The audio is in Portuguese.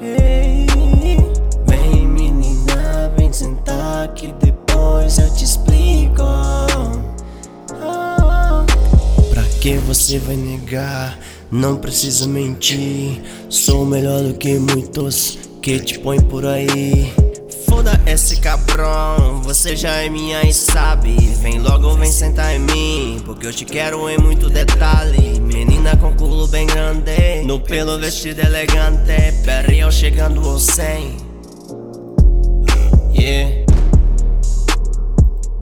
Hey. Vem menina, vem sentar que depois eu te explico. Ah. Pra que você vai negar? Não precisa mentir. Sou melhor do que muitos que te põem por aí. Foda esse cabrão, você já é minha e sabe. Vem logo, vem sentar em mim, porque eu te quero em muito detalhe. Menina com culo bem grande, no pelo vestido elegante, perreal chegando ao 100. Yeah.